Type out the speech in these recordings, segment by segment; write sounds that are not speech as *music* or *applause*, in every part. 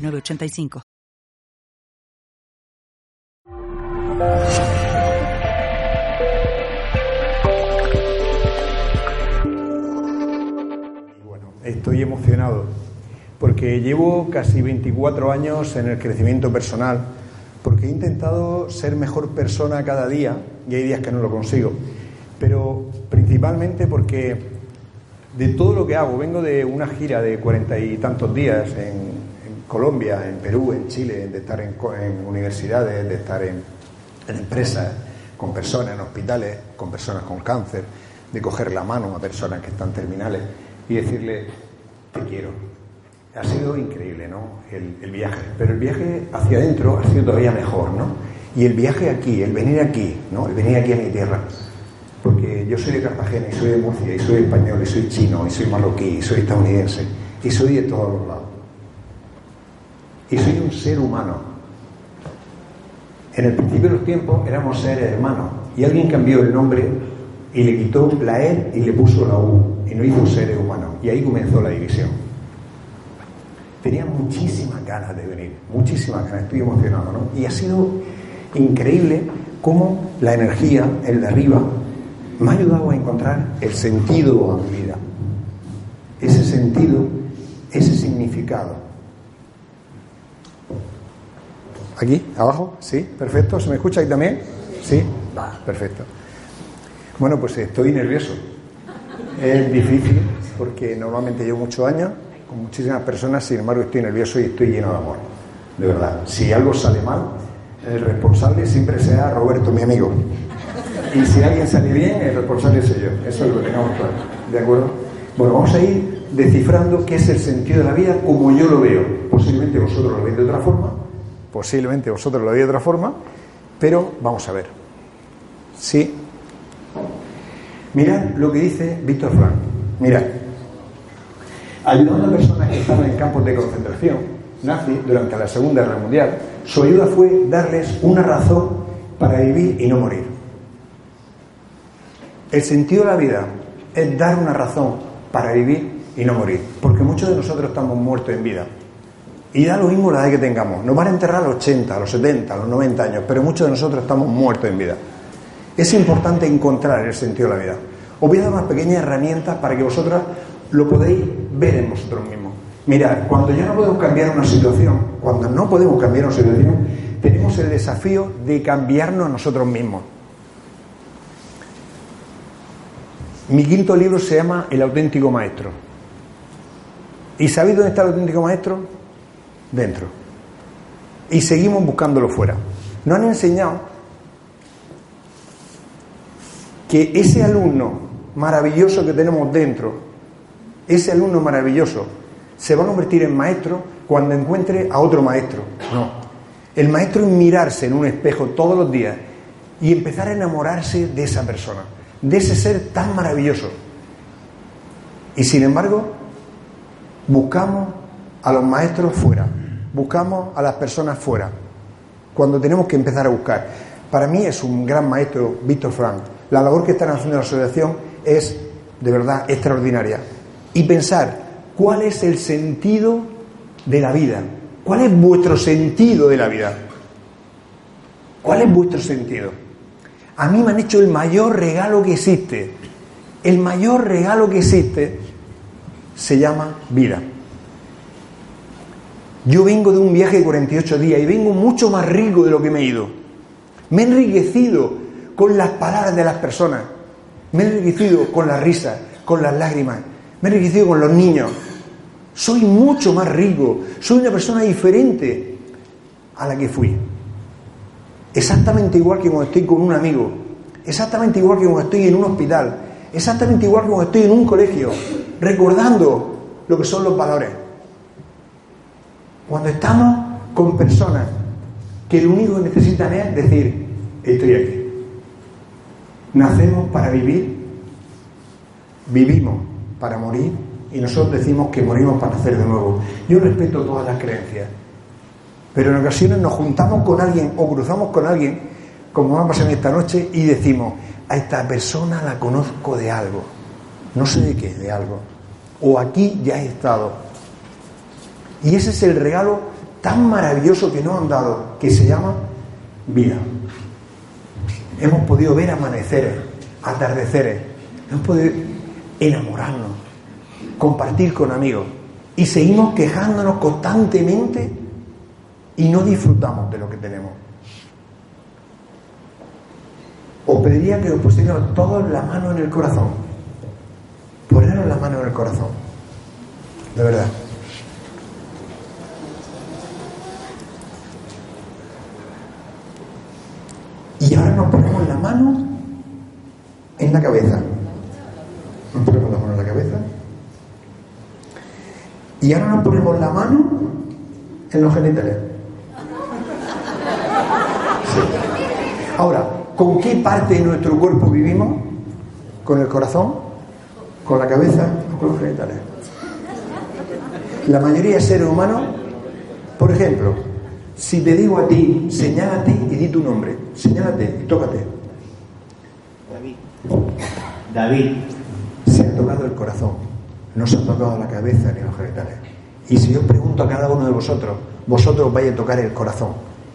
985. Bueno, estoy emocionado porque llevo casi 24 años en el crecimiento personal, porque he intentado ser mejor persona cada día y hay días que no lo consigo, pero principalmente porque de todo lo que hago, vengo de una gira de cuarenta y tantos días en, Colombia, en Perú, en Chile, de estar en, universidades, de estar en, empresas, con personas en hospitales, con personas con cáncer, de coger la mano a personas que están terminales y decirle, te quiero. Ha sido increíble, ¿no? El, viaje. Pero el viaje hacia adentro ha sido todavía mejor, ¿no? Y el viaje aquí, el venir aquí, ¿no? El venir aquí a mi tierra. Porque yo soy de Cartagena y soy de Murcia y soy español y soy chino y soy marroquí y soy estadounidense y soy de todos los lados y soy un ser humano. En el principio de los tiempos éramos seres hermanos y alguien cambió el nombre y le quitó la E y le puso la U y no hizo seres humanos y ahí comenzó la división. Tenía muchísimas ganas de venir, muchísimas ganas, estoy emocionado, ¿no? Y ha sido increíble cómo la energía, el de arriba, me ha ayudado a encontrar el sentido a mi vida. Ese sentido, ese significado. ¿Aquí? ¿Abajo? ¿Sí? Perfecto. ¿Se me escucha ahí también? ¿Sí? Va, perfecto. Bueno, pues estoy nervioso. Es difícil porque normalmente llevo muchos años con muchísimas personas, sin embargo estoy nervioso y estoy lleno de amor. De verdad. Si algo sale mal, el responsable siempre sea Roberto, mi amigo. Y si alguien sale bien, el responsable soy yo. Eso es lo que tengamos claro. ¿De acuerdo? Bueno, vamos a ir descifrando qué es el sentido de la vida como yo lo veo. Posiblemente vosotros lo veis de otra forma, Posiblemente vosotros lo veis de otra forma, pero vamos a ver. Sí. Mirad lo que dice Víctor Frank. Mirad. Ayudando a personas que estaban en campos de concentración nazi durante la Segunda Guerra Mundial, su ayuda fue darles una razón para vivir y no morir. El sentido de la vida es dar una razón para vivir y no morir, porque muchos de nosotros estamos muertos en vida. Y da lo mismo la edad que tengamos. Nos van a enterrar a los 80, a los 70, a los 90 años, pero muchos de nosotros estamos muertos en vida. Es importante encontrar el sentido de la vida. Os voy a dar unas pequeñas herramientas para que vosotras lo podéis ver en vosotros mismos. Mirad, cuando ya no podemos cambiar una situación, cuando no podemos cambiar una situación, tenemos el desafío de cambiarnos a nosotros mismos. Mi quinto libro se llama El auténtico maestro. ¿Y sabéis dónde está el auténtico maestro? Dentro. Y seguimos buscándolo fuera. Nos han enseñado que ese alumno maravilloso que tenemos dentro, ese alumno maravilloso, se va a convertir en maestro cuando encuentre a otro maestro. No. El maestro es mirarse en un espejo todos los días y empezar a enamorarse de esa persona, de ese ser tan maravilloso. Y sin embargo, buscamos a los maestros fuera buscamos a las personas fuera, cuando tenemos que empezar a buscar. Para mí es un gran maestro Víctor Frank. La labor que están haciendo la asociación es de verdad extraordinaria. Y pensar cuál es el sentido de la vida, cuál es vuestro sentido de la vida, cuál es vuestro sentido. A mí me han hecho el mayor regalo que existe. El mayor regalo que existe se llama vida. Yo vengo de un viaje de 48 días y vengo mucho más rico de lo que me he ido. Me he enriquecido con las palabras de las personas. Me he enriquecido con la risa, con las lágrimas. Me he enriquecido con los niños. Soy mucho más rico. Soy una persona diferente a la que fui. Exactamente igual que cuando estoy con un amigo. Exactamente igual que cuando estoy en un hospital. Exactamente igual que cuando estoy en un colegio. Recordando lo que son los valores. Cuando estamos con personas que lo único que necesitan es decir, estoy aquí. Nacemos para vivir, vivimos para morir y nosotros decimos que morimos para nacer de nuevo. Yo respeto todas las creencias, pero en ocasiones nos juntamos con alguien o cruzamos con alguien, como vamos pasar esta noche, y decimos, a esta persona la conozco de algo, no sé de qué, de algo, o aquí ya he estado. Y ese es el regalo tan maravilloso que nos han dado, que se llama vida. Hemos podido ver amaneceres, atardeceres, hemos podido enamorarnos, compartir con amigos y seguimos quejándonos constantemente y no disfrutamos de lo que tenemos. Os pediría que os pusieran todos la mano en el corazón. Poneros la mano en el corazón. De verdad. Y ahora nos ponemos la mano en la cabeza. Nos ponemos la mano en la cabeza. Y ahora nos ponemos la mano en los genitales. Ahora, ¿con qué parte de nuestro cuerpo vivimos? ¿Con el corazón? ¿Con la cabeza? ¿O con los genitales? La mayoría de seres humanos, por ejemplo, si te digo a ti, señálate y di tu nombre, señálate y tócate. David. David. Se ha tocado el corazón, no se ha tocado la cabeza ni los genitales. Y si yo pregunto a cada uno de vosotros, vosotros vais a tocar el corazón.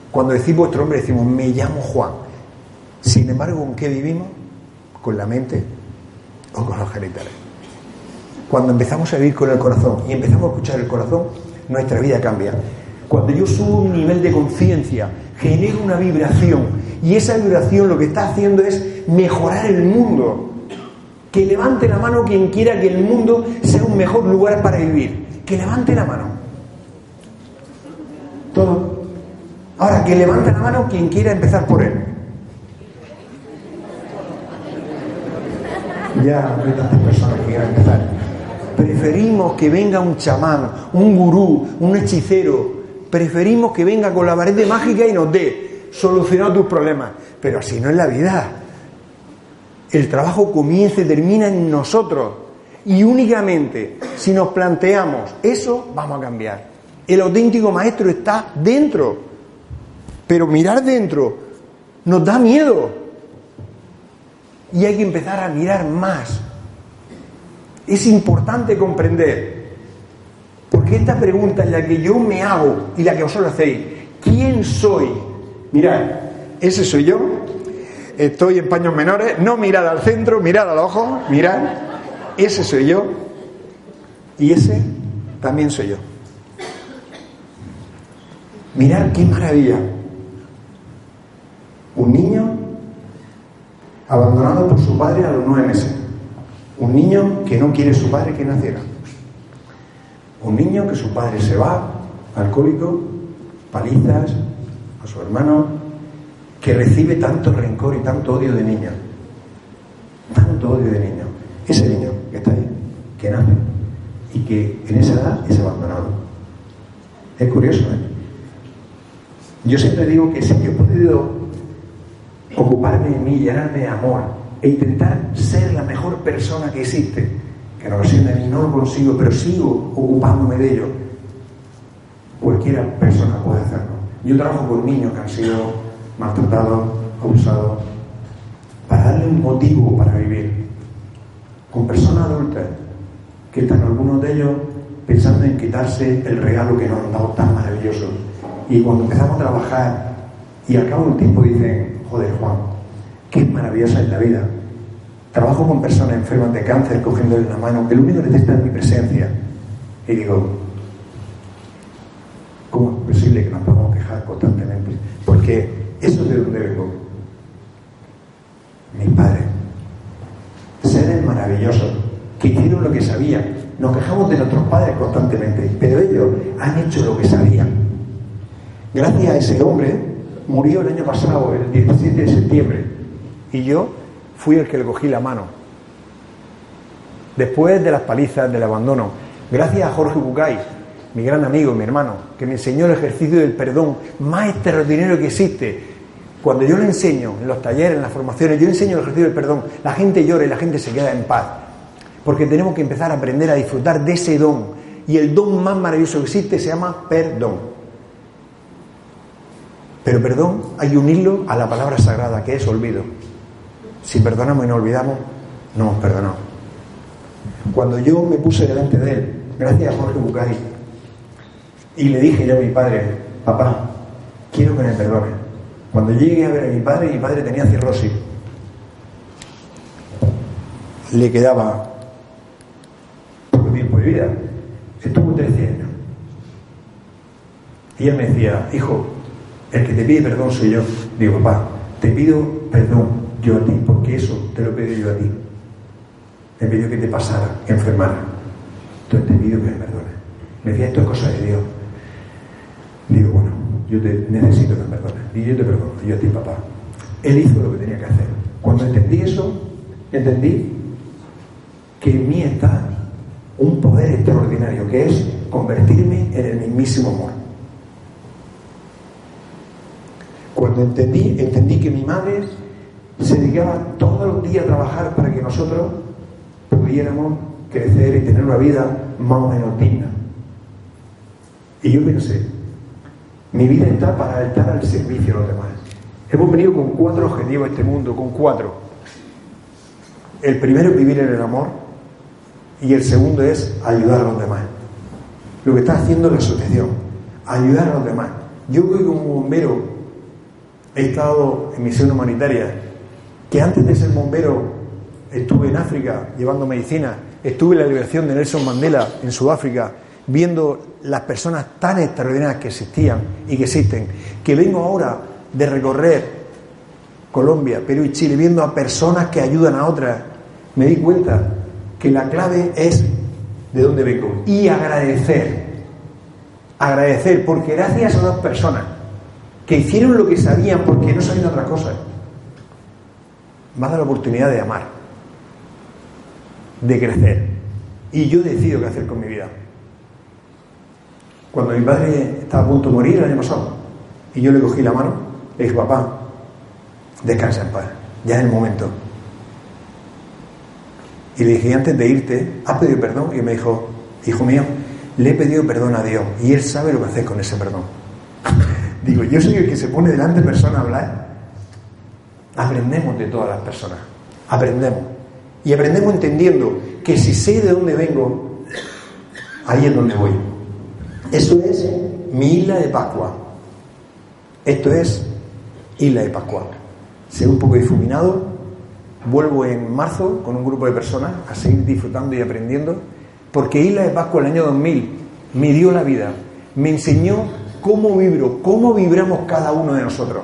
Cuando decís vuestro nombre decimos, me llamo Juan. Sin embargo, ¿con qué vivimos? ¿Con la mente o con los genitales? Cuando empezamos a vivir con el corazón y empezamos a escuchar el corazón, nuestra vida cambia. Cuando yo subo un nivel de conciencia, genero una vibración y esa vibración lo que está haciendo es mejorar el mundo. Que levante la mano quien quiera que el mundo sea un mejor lugar para vivir. Que levante la mano. Todo. Ahora, que levante la mano quien quiera empezar por él. Ya hay tantas personas que quieran empezar. Preferimos que venga un chamán, un gurú, un hechicero. Preferimos que venga con la varita mágica y nos dé solucionado tus problemas. Pero así no es la vida. El trabajo comienza y termina en nosotros. Y únicamente si nos planteamos eso, vamos a cambiar. El auténtico maestro está dentro. Pero mirar dentro nos da miedo. Y hay que empezar a mirar más. Es importante comprender. Porque esta pregunta es la que yo me hago y la que vosotros hacéis. ¿Quién soy? Mirad, ese soy yo. Estoy en paños menores. No mirad al centro, mirad al ojo. Mirad. Ese soy yo. Y ese también soy yo. Mirad qué maravilla. Un niño abandonado por su padre a los nueve meses. Un niño que no quiere su padre que naciera. Un niño que su padre se va, alcohólico, palizas a su hermano, que recibe tanto rencor y tanto odio de niño. Tanto odio de niño. Ese niño que está ahí, que nace y que en esa edad es abandonado. Es curioso, ¿eh? Yo siempre digo que si yo he podido ocuparme de mí, llenarme de amor e intentar ser la mejor persona que existe, que en ocasiones no lo consigo, pero sigo ocupándome de ello, cualquiera persona puede hacerlo. Yo trabajo con niños que han sido maltratados, abusados, para darle un motivo para vivir, con personas adultas que están algunos de ellos pensando en quitarse el regalo que nos han dado tan maravilloso. Y cuando empezamos a trabajar y al cabo de un tiempo dicen, joder Juan, qué maravillosa es la vida. Trabajo con personas enfermas de cáncer cogiéndole la mano, que único que necesita es mi presencia. Y digo, ¿cómo es posible que nos podamos quejar constantemente? Porque eso es de donde vengo. Mis padres, seres maravillosos, que hicieron lo que sabían. Nos quejamos de nuestros padres constantemente, pero ellos han hecho lo que sabían. Gracias a ese hombre, murió el año pasado, el 17 de septiembre, y yo fui el que le cogí la mano. Después de las palizas, del abandono, gracias a Jorge Bucay, mi gran amigo, mi hermano, que me enseñó el ejercicio del perdón más extraordinario que existe. Cuando yo le enseño en los talleres, en las formaciones, yo enseño el ejercicio del perdón, la gente llora y la gente se queda en paz. Porque tenemos que empezar a aprender a disfrutar de ese don. Y el don más maravilloso que existe se llama perdón. Pero perdón hay que unirlo a la palabra sagrada, que es olvido. Si perdonamos y no olvidamos, no hemos perdonado. Cuando yo me puse delante de él, gracias a Jorge Bucari, y le dije yo a mi padre, papá, quiero que me perdone. Cuando llegué a ver a mi padre, mi padre tenía cirrosis. Le quedaba poco tiempo de vida. Estuvo 13 años. Y él me decía, hijo, el que te pide perdón soy yo. Digo, papá, te pido perdón yo a ti, porque eso te lo pido yo a ti. Me pidió que te pasara, que enfermara. Entonces te pido que me perdones. Me decía, esto es cosa de Dios. Digo, bueno, yo te necesito que me perdones. Y yo te perdono, yo a ti, papá. Él hizo lo que tenía que hacer. Cuando entendí eso, entendí que en mí está un poder extraordinario, que es convertirme en el mismísimo amor. Cuando entendí, entendí que mi madre se dedicaba todos los días a trabajar para que nosotros pudiéramos crecer y tener una vida más o menos digna. Y yo pensé, mi vida está para estar al servicio de los demás. Hemos venido con cuatro objetivos a este mundo, con cuatro. El primero es vivir en el amor y el segundo es ayudar a los demás. Lo que está haciendo la asociación, ayudar a los demás. Yo voy como bombero, he estado en misión humanitaria, que antes de ser bombero estuve en África llevando medicina, estuve en la liberación de Nelson Mandela en Sudáfrica, viendo las personas tan extraordinarias que existían y que existen, que vengo ahora de recorrer Colombia, Perú y Chile, viendo a personas que ayudan a otras, me di cuenta que la clave es de dónde vengo y agradecer. Agradecer, porque gracias a dos personas que hicieron lo que sabían porque no sabían otra cosa, me ha dado la oportunidad de amar, de crecer. Y yo decido qué hacer con mi vida. Cuando mi padre estaba a punto de morir el año pasado, y yo le cogí la mano, le dije, papá, descansa en paz, ya es el momento. Y le dije, antes de irte, ¿has pedido perdón? Y me dijo, hijo mío, le he pedido perdón a Dios y Él sabe lo que hacer con ese perdón. *laughs* Digo, yo soy el que se pone delante de personas a hablar. Aprendemos de todas las personas, aprendemos. Y aprendemos entendiendo que si sé de dónde vengo, ahí es donde voy. Eso es mi isla de Pascua. Esto es isla de Pascua. Sé un poco difuminado. Vuelvo en marzo con un grupo de personas a seguir disfrutando y aprendiendo. Porque Isla de Pascua el año 2000 me dio la vida. Me enseñó cómo vibro, cómo vibramos cada uno de nosotros.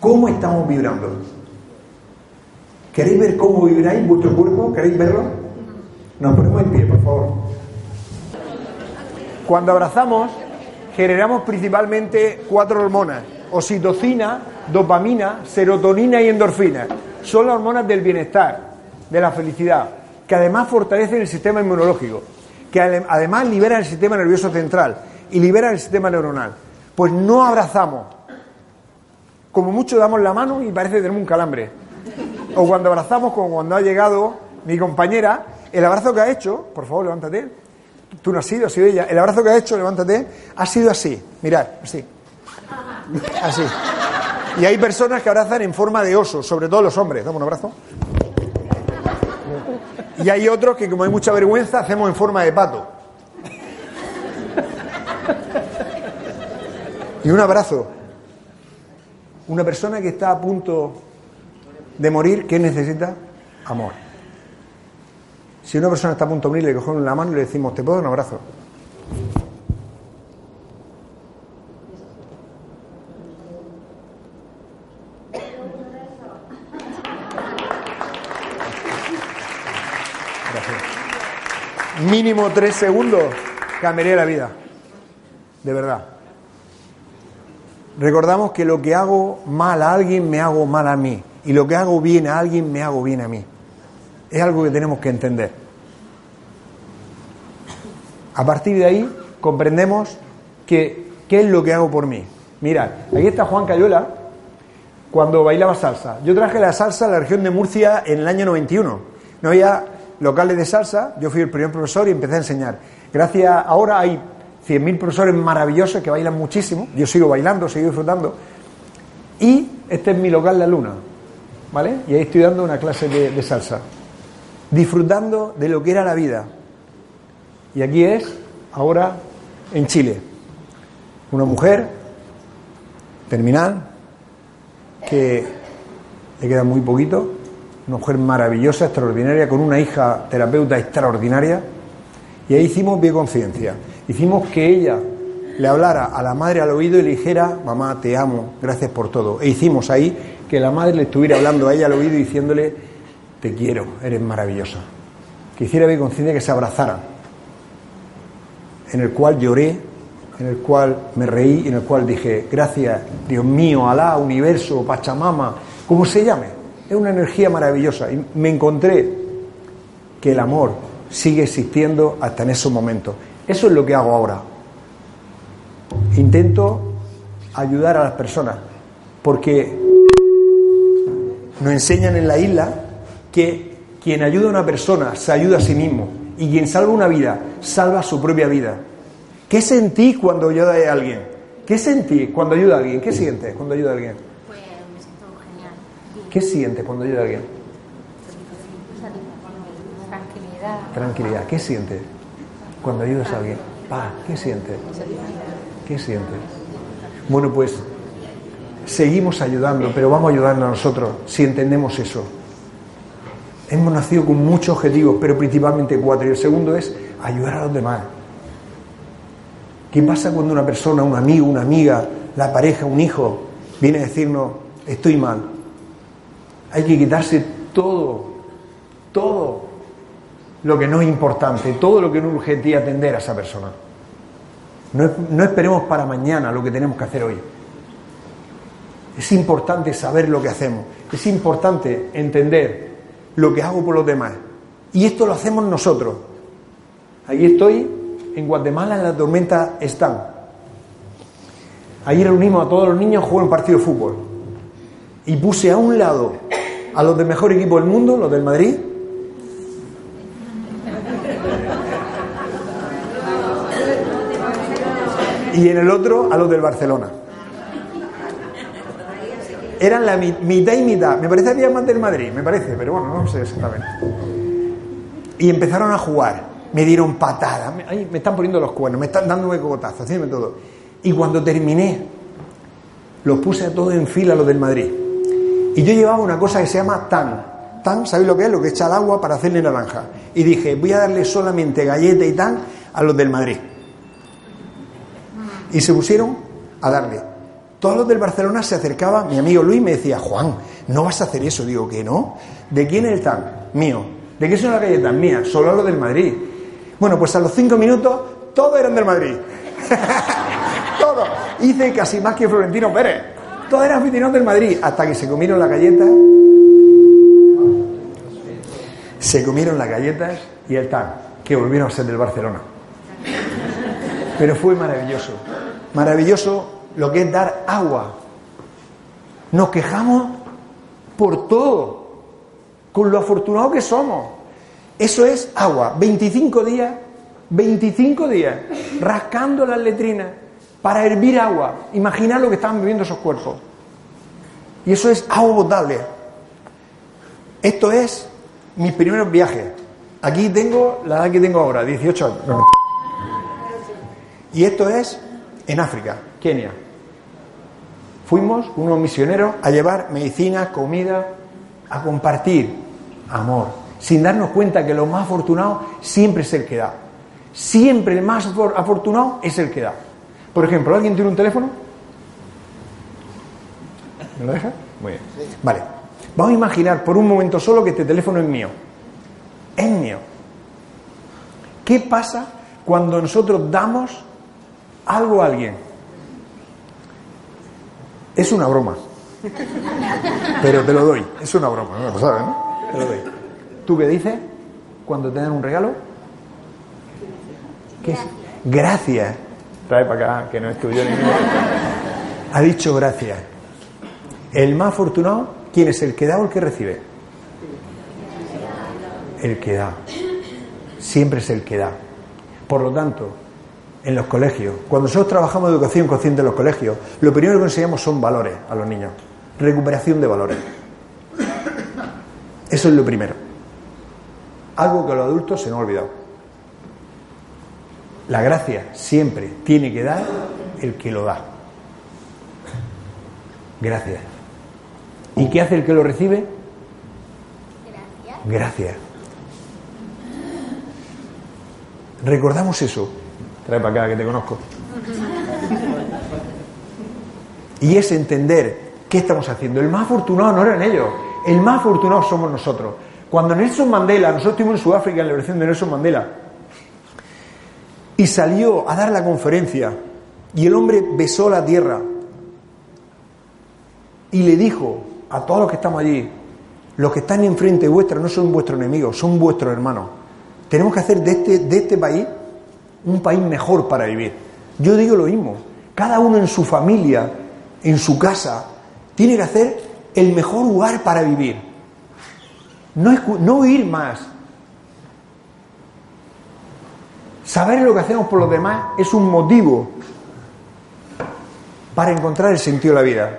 ¿Cómo estamos vibrando? ¿Queréis ver cómo vibráis vuestro cuerpo? ¿Queréis verlo? Nos ponemos en pie, por favor. Cuando abrazamos, generamos principalmente cuatro hormonas: oxitocina, dopamina, serotonina y endorfina. Son las hormonas del bienestar, de la felicidad, que además fortalecen el sistema inmunológico, que además liberan el sistema nervioso central y liberan el sistema neuronal. Pues no abrazamos. Como mucho damos la mano y parece que tenemos un calambre. O cuando abrazamos, como cuando ha llegado mi compañera, el abrazo que ha hecho, por favor, levántate, Tú no has sido, ha sido ella. El abrazo que ha hecho, levántate, ha sido así. Mirad, así. Así. Y hay personas que abrazan en forma de oso, sobre todo los hombres. Dame un abrazo. Y hay otros que, como hay mucha vergüenza, hacemos en forma de pato. Y un abrazo. Una persona que está a punto de morir, ¿qué necesita? Amor. Si una persona está a punto de morir, le cogemos la mano y le decimos, ¿te puedo dar un abrazo? Mínimo tres segundos cambiaría la vida. De verdad. Recordamos que lo que hago mal a alguien me hago mal a mí. Y lo que hago bien a alguien me hago bien a mí. Es algo que tenemos que entender. A partir de ahí, comprendemos que qué es lo que hago por mí. Mirad, aquí está Juan Cayuela cuando bailaba salsa. Yo traje la salsa a la región de Murcia en el año 91. No había locales de salsa, yo fui el primer profesor y empecé a enseñar. Gracias, ahora hay 100.000 profesores maravillosos que bailan muchísimo. Yo sigo bailando, sigo disfrutando. Y este es mi local La Luna, ¿vale? Y ahí estoy dando una clase de, salsa, disfrutando de lo que era la vida. Y aquí es, ahora, en Chile. Una mujer terminal, que le queda muy poquito, una mujer maravillosa, extraordinaria, con una hija terapeuta extraordinaria, y ahí hicimos conciencia Hicimos que ella le hablara a la madre al oído y le dijera, mamá, te amo, gracias por todo. E hicimos ahí que la madre le estuviera hablando a ella al oído y diciéndole, te quiero, eres maravillosa. Que hiciera conciencia que se abrazaran, en el cual lloré en el cual me reí en el cual dije, gracias, Dios mío, Alá, universo, Pachamama, como se llame. Es una energía maravillosa. Y me encontré que el amor sigue existiendo hasta en esos momentos. Eso es lo que hago ahora. Intento ayudar a las personas, porque nos enseñan en la isla que quien ayuda a una persona se ayuda a sí mismo y quien salva una vida salva su propia vida. ¿Qué sentís cuando ayuda a alguien? ¿Qué sentís cuando ayuda a alguien? ¿Qué sientes cuando ayuda a alguien? Pues me siento genial. ¿Qué sientes cuando ayuda a alguien? Tranquilidad. Tranquilidad. ¿Qué sientes cuando ayudas a alguien? ¿Qué sientes? ¿Qué sientes? Bueno, pues seguimos ayudando, pero vamos a ayudarnos a nosotros si entendemos eso. Hemos nacido con muchos objetivos, pero principalmente cuatro. Y el segundo es ayudar a los demás. ¿Qué pasa cuando una persona, un amigo, una amiga, la pareja, un hijo, viene a decirnos, estoy mal? Hay que quitarse todo, todo lo que no es importante, todo lo que no urge atender a esa persona. No, no esperemos para mañana lo que tenemos que hacer hoy. Es importante saber lo que hacemos, es importante entender lo que hago por los demás. Y esto lo hacemos nosotros. Ahí estoy en Guatemala en la tormenta están. Ahí reunimos a todos los niños a un partido de fútbol. Y puse a un lado a los del mejor equipo del mundo, los del Madrid, y en el otro a los del Barcelona. Eran la mitad y mitad. Me parece había más del Madrid, me parece, pero bueno, no sé exactamente. Y empezaron a jugar me dieron patadas, me, me están poniendo los cuernos, me están dando cogotazos, haciéndome todo. Y cuando terminé, los puse a todos en fila, los del Madrid. Y yo llevaba una cosa que se llama tan. Tan, ¿sabéis lo que es? Lo que echa el agua para hacerle naranja. Y dije, voy a darle solamente galleta y tan a los del Madrid. Y se pusieron a darle. Todos los del Barcelona se acercaban, mi amigo Luis me decía, Juan, no vas a hacer eso. Digo, que no. ¿De quién es el tan? Mío. ¿De qué son las galletas? Mías. Solo los del Madrid. Bueno, pues a los cinco minutos todos eran del Madrid. *laughs* todos. Hice casi más que Florentino Pérez. Todos eran aficionados del Madrid. Hasta que se comieron las galletas. Se comieron las galletas y el tan, que volvieron a ser del Barcelona. Pero fue maravilloso. Maravilloso lo que es dar agua. Nos quejamos por todo, con lo afortunado que somos. Eso es agua. 25 días, 25 días, rascando las letrinas para hervir agua. Imaginar lo que estaban viviendo esos cuerpos. Y eso es agua potable. Esto es mis primeros viajes. Aquí tengo la edad que tengo ahora, 18 años. Y esto es en África, Kenia. Fuimos unos misioneros a llevar medicina, comida, a compartir amor sin darnos cuenta que lo más afortunado siempre es el que da. Siempre el más afortunado es el que da. Por ejemplo, ¿alguien tiene un teléfono? ¿Me lo deja? Muy bien. Vale. Vamos a imaginar por un momento solo que este teléfono es mío. Es mío. ¿Qué pasa cuando nosotros damos algo a alguien? Es una broma. Pero te lo doy. Es una broma, sabes. Te lo doy. ¿Tú qué dices cuando te dan un regalo? ¿Qué, gracias. Trae para acá, que no es tuyo ni. Ha dicho gracias. El más afortunado, ¿quién es el que da o el que recibe? El que da. Siempre es el que da. Por lo tanto, en los colegios, cuando nosotros trabajamos educación consciente en los colegios, lo primero que enseñamos son valores a los niños. Recuperación de valores. Eso es lo primero. Algo que los adultos se nos ha olvidado. La gracia siempre tiene que dar el que lo da. Gracias. ¿Y qué hace el que lo recibe? Gracias. Gracias. Recordamos eso. Trae para acá que te conozco. Y es entender qué estamos haciendo. El más afortunado no eran ellos, el más afortunado somos nosotros. Cuando Nelson Mandela, nosotros estuvimos en Sudáfrica en la liberación de Nelson Mandela, y salió a dar la conferencia, y el hombre besó la tierra, y le dijo a todos los que estamos allí, los que están enfrente vuestra no son vuestros enemigos, son vuestros hermanos. Tenemos que hacer de este, de este país un país mejor para vivir. Yo digo lo mismo, cada uno en su familia, en su casa, tiene que hacer el mejor lugar para vivir. No, no ir más. Saber lo que hacemos por los demás es un motivo para encontrar el sentido de la vida.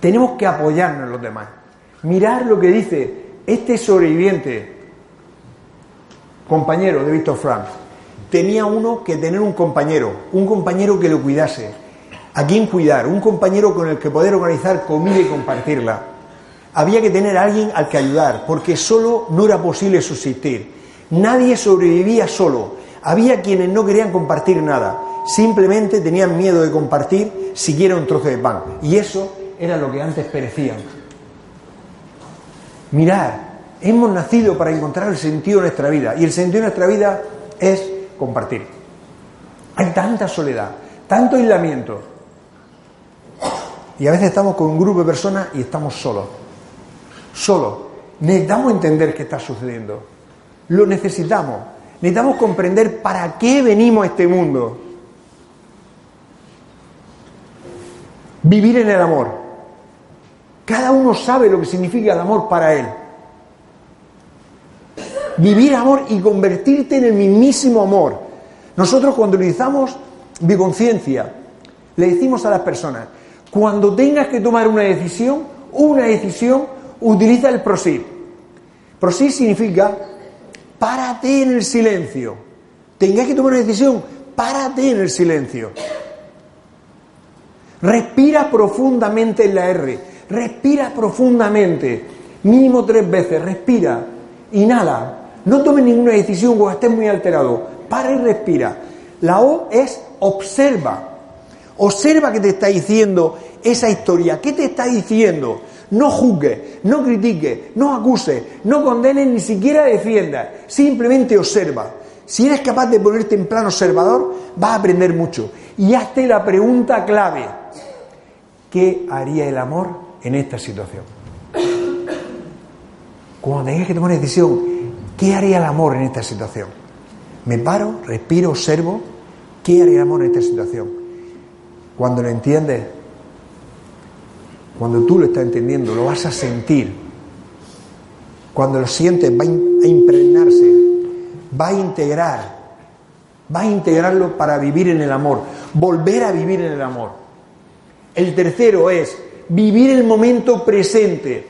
Tenemos que apoyarnos en los demás. Mirar lo que dice este sobreviviente, compañero de Víctor Frank. Tenía uno que tener un compañero, un compañero que lo cuidase. ¿A quién cuidar? Un compañero con el que poder organizar comida y compartirla. Había que tener a alguien al que ayudar, porque solo no era posible subsistir. Nadie sobrevivía solo. Había quienes no querían compartir nada, simplemente tenían miedo de compartir siquiera un trozo de pan. Y eso era lo que antes perecían. Mirad, hemos nacido para encontrar el sentido de nuestra vida y el sentido de nuestra vida es compartir. Hay tanta soledad, tanto aislamiento y a veces estamos con un grupo de personas y estamos solos. Solos. Necesitamos entender qué está sucediendo. Lo necesitamos. Necesitamos comprender para qué venimos a este mundo. Vivir en el amor. Cada uno sabe lo que significa el amor para él. Vivir amor y convertirte en el mismísimo amor. Nosotros cuando utilizamos biconciencia, le decimos a las personas, cuando tengas que tomar una decisión, una decisión, utiliza el prosir. Prosir significa párate en el silencio. Tengas que tomar una decisión, párate en el silencio. Respira profundamente en la R. Respira profundamente. Mínimo tres veces. Respira. Inhala. No tomes ninguna decisión cuando estés muy alterado. Para y respira. La O es observa. Observa qué te está diciendo esa historia. ¿Qué te está diciendo? No juzgues, no critiques, no acuses, no condenes, ni siquiera defiendas. Simplemente observa. Si eres capaz de ponerte en plan observador, vas a aprender mucho. Y hazte la pregunta clave. ¿Qué haría el amor en esta situación? Cuando tengas que tomar decisión, ¿qué haría el amor en esta situación? Me paro, respiro, observo, ¿qué haría el amor en esta situación? Cuando lo entiendes, cuando tú lo estás entendiendo, lo vas a sentir. Cuando lo sientes, va a impregnarse, va a integrar, va a integrarlo para vivir en el amor, volver a vivir en el amor. El tercero es vivir el momento presente,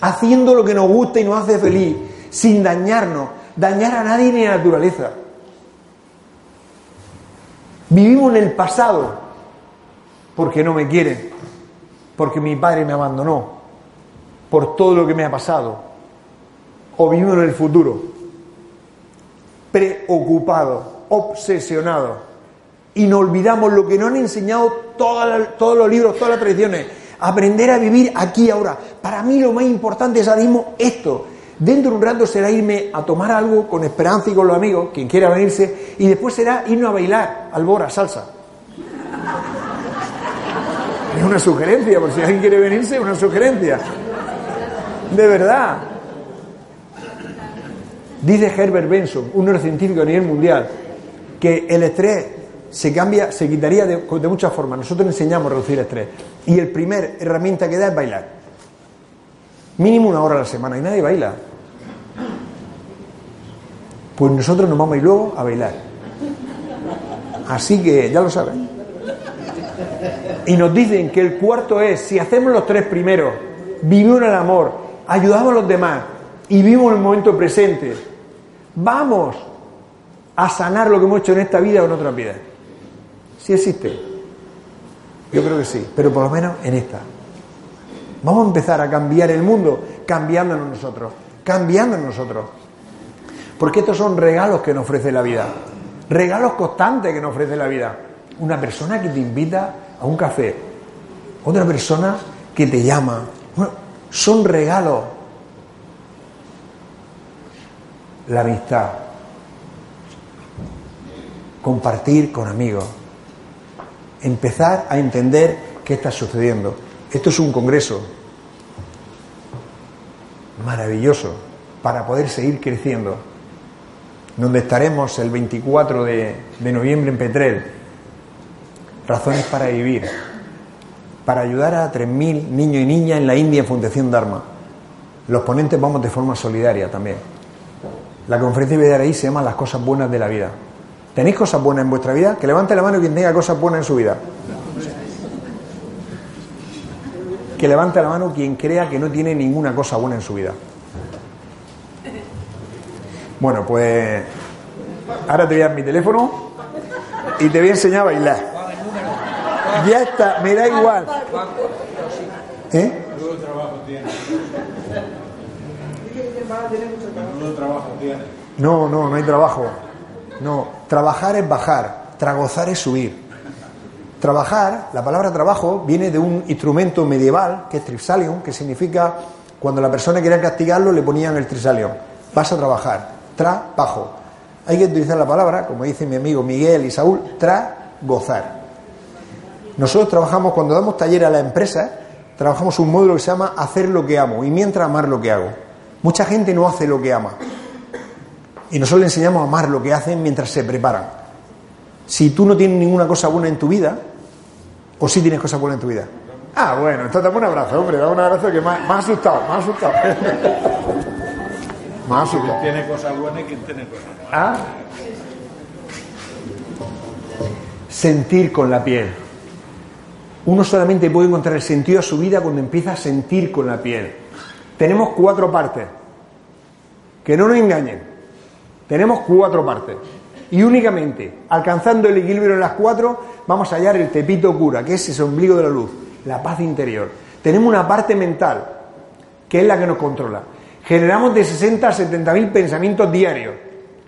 haciendo lo que nos gusta y nos hace feliz, sin dañarnos, dañar a nadie ni a la naturaleza. Vivimos en el pasado porque no me quieren, porque mi padre me abandonó, por todo lo que me ha pasado. O vivimos en el futuro, preocupados, obsesionados, y nos olvidamos lo que nos han enseñado todos los libros, todas las tradiciones. Aprender a vivir aquí ahora. Para mí lo más importante es ahora mismo esto. Dentro de un rato será irme a tomar algo con esperanza y con los amigos, quien quiera venirse, y después será irnos a bailar, albora, salsa. Es una sugerencia, por si alguien quiere venirse, una sugerencia. De verdad. Dice Herbert Benson, un neurocientífico a nivel mundial, que el estrés se cambia, se quitaría de, muchas formas. Nosotros enseñamos a reducir el estrés. Y el primer herramienta que da es bailar. Mínimo una hora a la semana y nadie baila. Pues nosotros nos vamos a ir luego a bailar. Así que ya lo saben. Y nos dicen que el cuarto es, si hacemos los tres primeros, vivimos el amor, ayudamos a los demás y vivimos el momento presente, vamos a sanar lo que hemos hecho en esta vida o en otras vidas. Sí existe. Yo creo que sí, pero por lo menos en esta. Vamos a empezar a cambiar el mundo cambiándonos nosotros, cambiándonos nosotros. Porque estos son regalos que nos ofrece la vida, regalos constantes que nos ofrece la vida. Una persona que te invita a un café, otra persona que te llama. Bueno, son regalos. La amistad, compartir con amigos, empezar a entender qué está sucediendo. Esto es un congreso maravilloso para poder seguir creciendo, donde estaremos el 24 de, noviembre en Petrel. Razones para vivir, para ayudar a 3.000 niños y niñas en la India en Fundación Dharma. Los ponentes vamos de forma solidaria también. La conferencia de ahí se llama Las cosas buenas de la vida. ¿Tenéis cosas buenas en vuestra vida? Que levante la mano quien tenga cosas buenas en su vida. Que levante la mano quien crea que no tiene ninguna cosa buena en su vida. Bueno, pues ahora te voy a dar mi teléfono y te voy a enseñar a bailar. Ya está, me da igual. ¿Eh? No, no, no hay trabajo. No, trabajar es bajar, tragozar es subir. Trabajar, la palabra trabajo viene de un instrumento medieval que es trisalium, que significa cuando la persona quería castigarlo le ponían el trisalium. Vas a trabajar, trabajo. Hay que utilizar la palabra, como dice mi amigo Miguel y Saúl, tragozar. Nosotros trabajamos, cuando damos taller a la empresa, trabajamos un módulo que se llama hacer lo que amo y mientras amar lo que hago. Mucha gente no hace lo que ama. Y nosotros le enseñamos a amar lo que hacen mientras se preparan. Si tú no tienes ninguna cosa buena en tu vida, o sí tienes cosas buenas en tu vida. Ah, bueno, entonces dame un abrazo, hombre, dame un abrazo que me ha, me ha asustado, me ha asustado. *laughs* me ha asustado. tiene cosas buenas y quien tiene cosas malas. ¿Ah? Sentir con la piel. Uno solamente puede encontrar el sentido a su vida cuando empieza a sentir con la piel. Tenemos cuatro partes. Que no nos engañen. Tenemos cuatro partes. Y únicamente alcanzando el equilibrio en las cuatro vamos a hallar el tepito cura, que es ese ombligo de la luz, la paz interior. Tenemos una parte mental, que es la que nos controla. Generamos de 60 a 70 mil pensamientos diarios.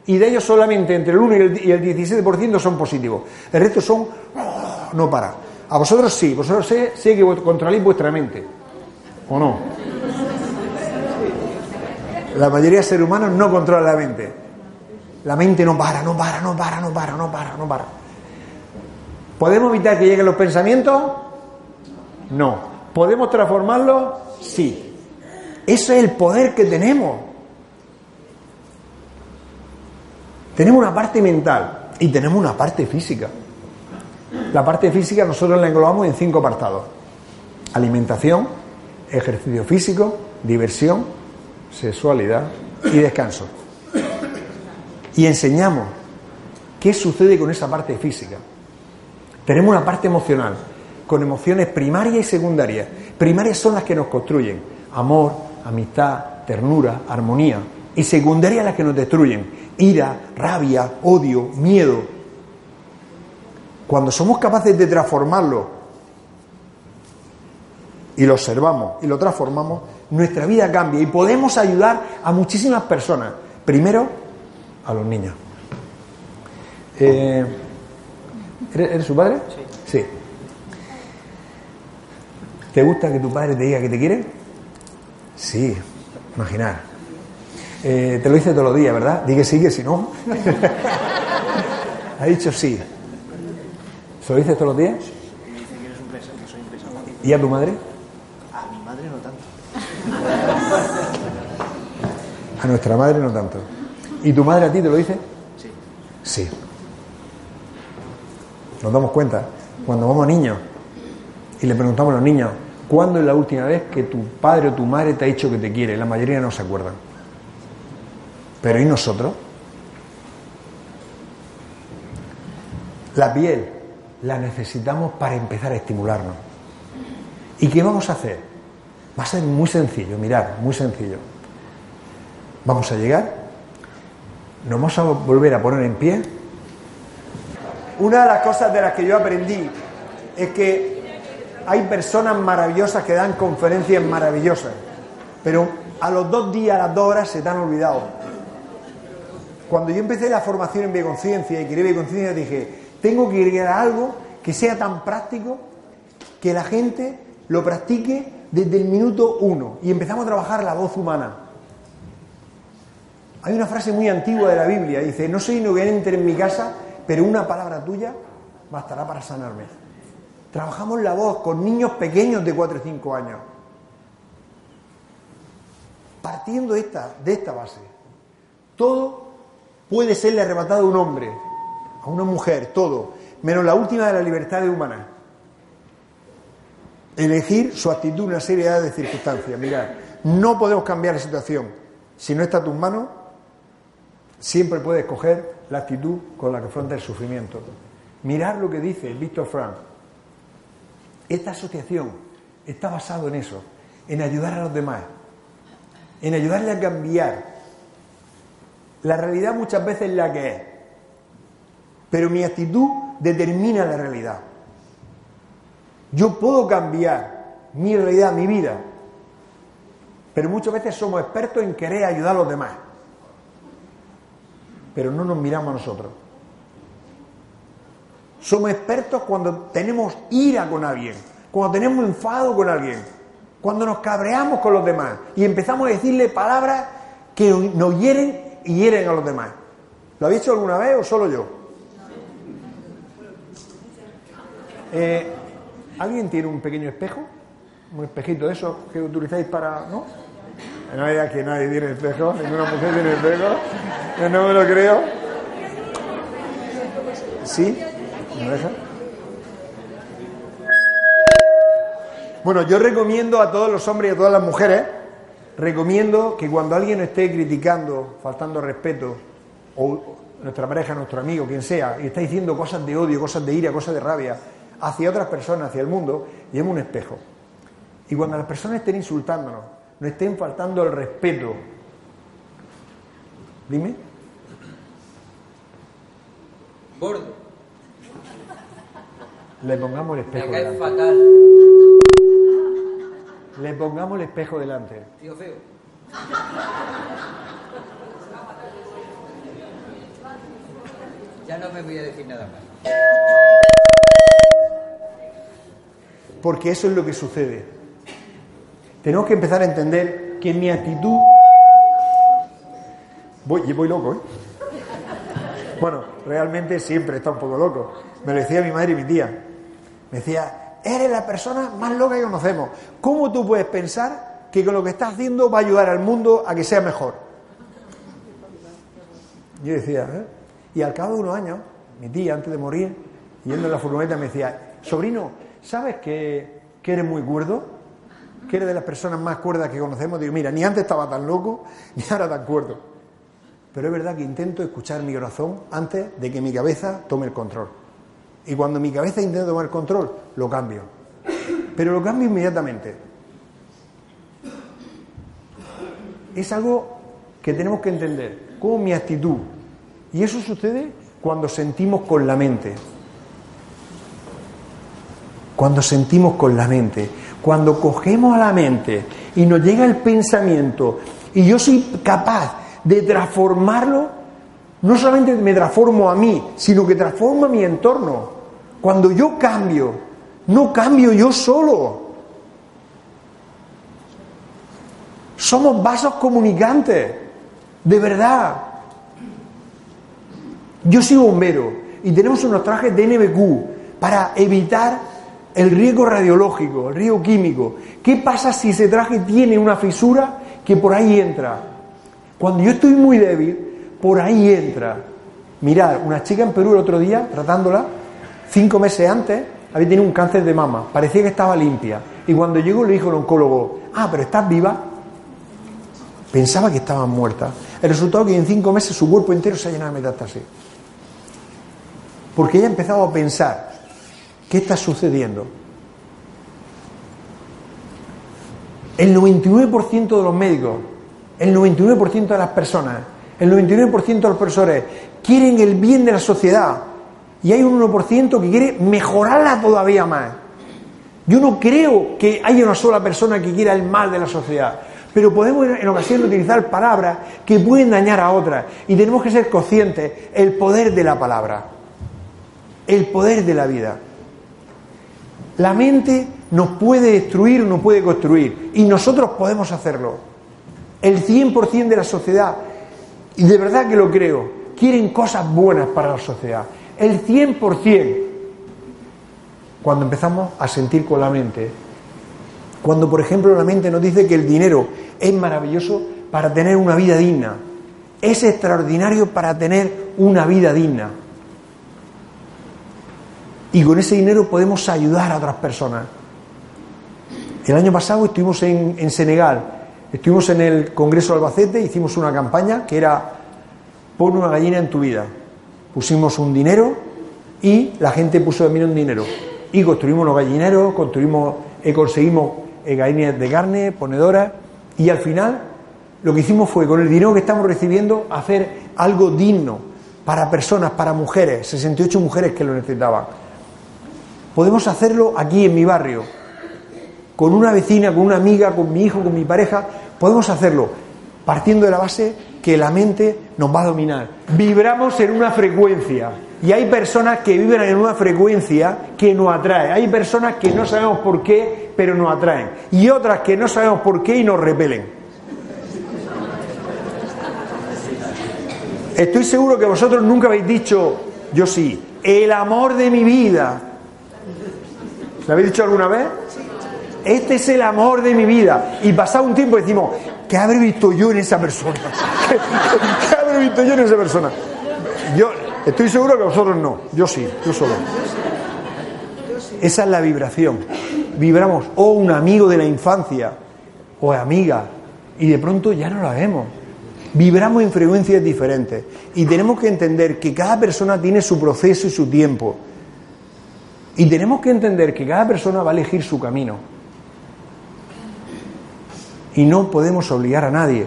Y de ellos solamente entre el 1 y el, y el 17% son positivos. El resto son... oh, no para. A vosotros sí, vosotros sé, sé que controláis vuestra mente. ¿O no? La mayoría de seres humanos no controlan la mente. La mente no para, no para, no para, no para, no para, no para. ¿Podemos evitar que lleguen los pensamientos? No. ¿Podemos transformarlos? Sí. Ese es el poder que tenemos. Tenemos una parte mental y tenemos una parte física. La parte física nosotros la englobamos en cinco apartados. Alimentación, ejercicio físico, diversión, sexualidad y descanso. Y enseñamos qué sucede con esa parte física. Tenemos una parte emocional, con emociones primarias y secundarias. Primarias son las que nos construyen. Amor, amistad, ternura, armonía. Y secundarias las que nos destruyen. Ira, rabia, odio, miedo. Cuando somos capaces de transformarlo y lo observamos y lo transformamos, nuestra vida cambia y podemos ayudar a muchísimas personas. Primero, a los niños. Eh, ¿eres, eres su padre? Sí. ¿Te gusta que tu padre te diga que te quiere? Sí, imaginar. Eh, te lo dice todos los días, ¿verdad? Di que sí, que si no. *laughs* ha dicho sí. ¿Se lo dices todos los días? Dice que eres un que soy un. ¿Y a tu madre? A mi madre no tanto. A nuestra madre no tanto. ¿Y tu madre a ti te lo dice? Sí. Sí. Nos damos cuenta cuando vamos niños y le preguntamos a los niños, ¿cuándo es la última vez que tu padre o tu madre te ha dicho que te quiere? La mayoría no se acuerdan. Pero ¿y nosotros? La piel la necesitamos para empezar a estimularnos. ¿Y qué vamos a hacer? Va a ser muy sencillo, mirar, muy sencillo. Vamos a llegar, nos vamos a volver a poner en pie. Una de las cosas de las que yo aprendí es que hay personas maravillosas que dan conferencias maravillosas, pero a los dos días, a las dos horas se te han olvidado. Cuando yo empecé la formación en bioconciencia y quería bioconciencia, dije, tengo que a algo que sea tan práctico que la gente lo practique desde el minuto uno y empezamos a trabajar la voz humana. Hay una frase muy antigua de la Biblia, dice, no soy entre en mi casa, pero una palabra tuya bastará para sanarme. Trabajamos la voz con niños pequeños de 4 o 5 años. Partiendo esta, de esta base, todo puede serle arrebatado a un hombre, a una mujer, todo, menos la última de la libertad humana. Elegir su actitud en una serie de circunstancias. Mirad, no podemos cambiar la situación. Si no está a tus manos, siempre puedes escoger la actitud con la que afronta el sufrimiento. Mirad lo que dice Víctor Frank. Esta asociación está basada en eso, en ayudar a los demás, en ayudarle a cambiar. La realidad muchas veces es la que es, pero mi actitud determina la realidad. Yo puedo cambiar mi realidad, mi vida, pero muchas veces somos expertos en querer ayudar a los demás, pero no nos miramos a nosotros. Somos expertos cuando tenemos ira con alguien, cuando tenemos enfado con alguien, cuando nos cabreamos con los demás y empezamos a decirle palabras que nos hieren y hieren a los demás. ¿Lo habéis hecho alguna vez o solo yo? Eh, ¿Alguien tiene un pequeño espejo? Un espejito de esos que utilizáis para. ¿No? No hay aquí nadie tiene espejo, ninguna mujer tiene espejo. Yo no me lo creo. ¿Sí? ¿Me deja? Bueno, yo recomiendo a todos los hombres y a todas las mujeres, recomiendo que cuando alguien esté criticando, faltando respeto, o nuestra pareja, nuestro amigo, quien sea, y está diciendo cosas de odio, cosas de ira, cosas de rabia, hacia otras personas, hacia el mundo, llevemos un espejo. Y cuando las personas estén insultándonos, no estén faltando el respeto, dime. Gordo. Le pongamos el espejo delante. fatal. Le pongamos el espejo delante. Tío feo. Ya no me voy a decir nada más. Porque eso es lo que sucede. Tenemos que empezar a entender que mi actitud. Voy, voy loco, ¿eh? Bueno, realmente siempre está un poco loco. Me lo decía mi madre y mi tía. Me decía, eres la persona más loca que conocemos. ¿Cómo tú puedes pensar que con lo que estás haciendo va a ayudar al mundo a que sea mejor? Yo decía, ¿eh? Y al cabo de unos años, mi tía, antes de morir, yendo en la furgoneta, me decía, sobrino, ¿sabes que, que eres muy cuerdo? Que eres de las personas más cuerdas que conocemos. Digo, mira, ni antes estaba tan loco, *laughs* ni ahora tan cuerdo. Pero es verdad que intento escuchar mi corazón antes de que mi cabeza tome el control. Y cuando mi cabeza intenta tomar el control, lo cambio. Pero lo cambio inmediatamente. Es algo que tenemos que entender, como mi actitud. Y eso sucede cuando sentimos con la mente. Cuando sentimos con la mente. Cuando cogemos a la mente y nos llega el pensamiento y yo soy capaz de transformarlo, no solamente me transformo a mí, sino que transformo a mi entorno. Cuando yo cambio, no cambio yo solo. Somos vasos comunicantes, de verdad. Yo soy bombero y tenemos unos trajes de NBQ para evitar el riesgo radiológico, el riesgo químico. ¿Qué pasa si ese traje tiene una fisura que por ahí entra? Cuando yo estoy muy débil, por ahí entra. Mirad, una chica en Perú el otro día, tratándola, cinco meses antes había tenido un cáncer de mama, parecía que estaba limpia. Y cuando llegó le dijo el oncólogo, ah, pero estás viva. Pensaba que estaba muerta. El resultado es que en cinco meses su cuerpo entero se ha llenado de metástasis. Porque ella ha empezado a pensar, ¿qué está sucediendo? El 99% de los médicos, el 99% de las personas, el 99% de los profesores quieren el bien de la sociedad y hay un 1% que quiere mejorarla todavía más. Yo no creo que haya una sola persona que quiera el mal de la sociedad, pero podemos en ocasiones utilizar palabras que pueden dañar a otras y tenemos que ser conscientes el poder de la palabra, el poder de la vida. La mente nos puede destruir o nos puede construir y nosotros podemos hacerlo. El 100% de la sociedad, y de verdad que lo creo, quieren cosas buenas para la sociedad. El 100%. Cuando empezamos a sentir con la mente, cuando por ejemplo la mente nos dice que el dinero es maravilloso para tener una vida digna, es extraordinario para tener una vida digna. Y con ese dinero podemos ayudar a otras personas. El año pasado estuvimos en, en Senegal, estuvimos en el Congreso de Albacete, hicimos una campaña que era pon una gallina en tu vida. Pusimos un dinero y la gente puso también un dinero. Y construimos los gallineros, construimos, eh, conseguimos eh, gallinas de carne, ponedoras, y al final lo que hicimos fue, con el dinero que estamos recibiendo, hacer algo digno para personas, para mujeres, 68 mujeres que lo necesitaban. Podemos hacerlo aquí en mi barrio, con una vecina, con una amiga, con mi hijo, con mi pareja, podemos hacerlo partiendo de la base que la mente nos va a dominar. Vibramos en una frecuencia y hay personas que viven en una frecuencia que nos atrae. Hay personas que no sabemos por qué, pero nos atraen. Y otras que no sabemos por qué y nos repelen. Estoy seguro que vosotros nunca habéis dicho, yo sí, el amor de mi vida. ¿Lo habéis dicho alguna vez? Este es el amor de mi vida. Y pasado un tiempo decimos, ¿qué habré visto yo en esa persona? *laughs* ¿Qué, habré visto yo en esa persona? Yo estoy seguro que vosotros no. Yo sí, yo solo. Esa es la vibración. Vibramos o un amigo de la infancia o amiga y de pronto ya no la vemos. Vibramos en frecuencias diferentes y tenemos que entender que cada persona tiene su proceso y su tiempo. Y tenemos que entender que cada persona va a elegir su camino. Y no podemos obligar a nadie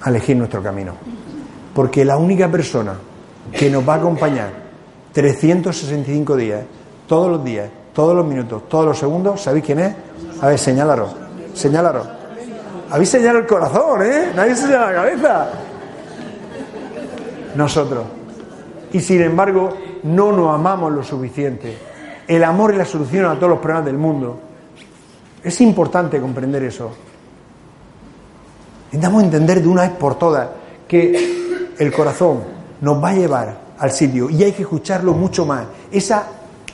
a elegir nuestro camino. Porque la única persona que nos va a acompañar 365 días, todos los días, todos los minutos, todos los segundos, ¿sabéis quién es? A ver, señálaros, señálaros. Habéis señalado el corazón, ¿eh? Nadie señala la cabeza. Nosotros. Y sin embargo, no nos amamos lo suficiente. El amor es la solución a todos los problemas del mundo. Es importante comprender eso. Intentamos entender de una vez por todas que el corazón nos va a llevar al sitio y hay que escucharlo mucho más. Esa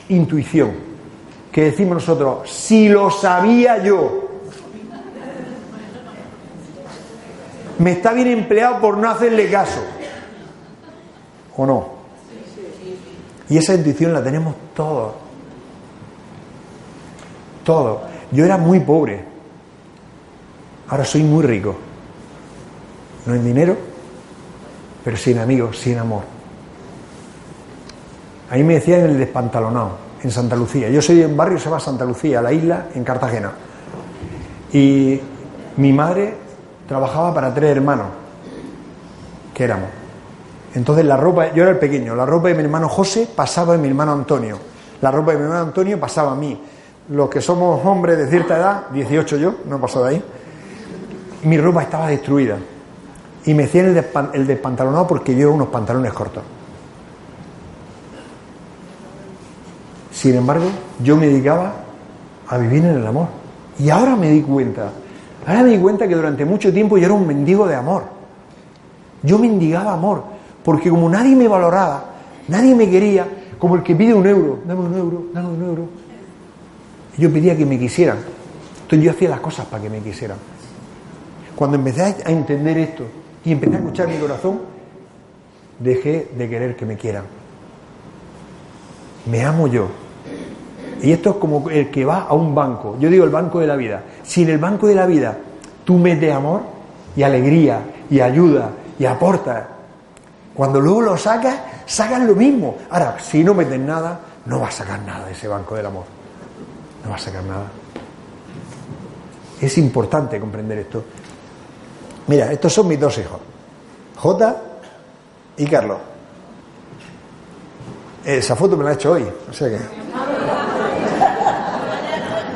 intuición que decimos nosotros, si lo sabía yo, me está bien empleado por no hacerle caso. ¿O no? Y esa intuición la tenemos todos. Todos. Yo era muy pobre. Ahora soy muy rico. No en dinero, pero sin amigos, sin amor. Ahí me decían el despantalonado, en Santa Lucía. Yo soy de un barrio se llama Santa Lucía, la isla, en Cartagena. Y mi madre trabajaba para tres hermanos, que éramos. Entonces la ropa, yo era el pequeño, la ropa de mi hermano José pasaba de mi hermano Antonio. La ropa de mi hermano Antonio pasaba a mí. Los que somos hombres de cierta edad, 18 yo, no he pasado de ahí, mi ropa estaba destruida. Y me hacían el, despan- el despantalonado porque yo unos pantalones cortos. Sin embargo, yo me dedicaba a vivir en el amor. Y ahora me di cuenta, ahora me di cuenta que durante mucho tiempo yo era un mendigo de amor. Yo mendigaba amor, porque como nadie me valoraba, nadie me quería, como el que pide un euro, dame un euro, dame un euro. Yo pedía que me quisieran. Entonces yo hacía las cosas para que me quisieran. Cuando empecé a entender esto y empecé a escuchar mi corazón, dejé de querer que me quieran. me amo yo. Y esto es como el que va a un banco. Yo digo el banco de la vida. Si en el banco de la vida tú metes amor y alegría y ayuda y aportas, cuando luego lo sacas, sacas lo mismo. Ahora, si no metes nada, no vas a sacar nada de ese banco del amor. No vas a sacar nada. Es importante comprender esto. Mira, estos son mis dos hijos. J y Carlos. Esa foto me la he hecho hoy. O sea que.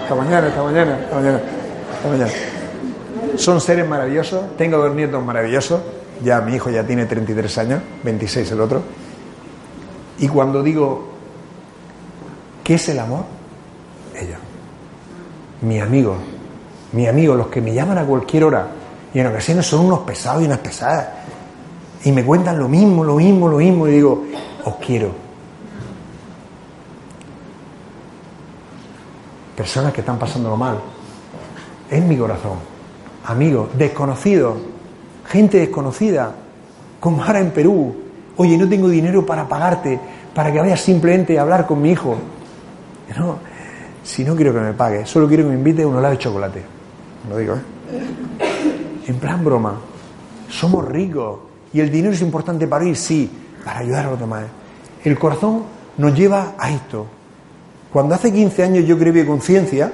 Esta mañana, esta mañana, esta mañana, esta mañana. Son seres maravillosos. Tengo dos nietos maravillosos. Ya mi hijo ya tiene 33 años, 26 el otro. Y cuando digo, ¿qué es el amor? Ellos. Mi amigo. Mi amigo, los que me llaman a cualquier hora. Y en ocasiones son unos pesados y unas pesadas. Y me cuentan lo mismo, lo mismo, lo mismo. Y digo, os quiero. Personas que están pasándolo mal. Es mi corazón. Amigos, desconocidos. Gente desconocida. Como ahora en Perú. Oye, no tengo dinero para pagarte, para que vayas simplemente a hablar con mi hijo. No, si no quiero que me pague, solo quiero que me invite a un helado de chocolate. Lo digo, ¿eh? En plan broma. Somos ricos. Y el dinero es importante para ir, sí, para ayudar a los demás. El corazón nos lleva a esto. Cuando hace 15 años yo creí conciencia,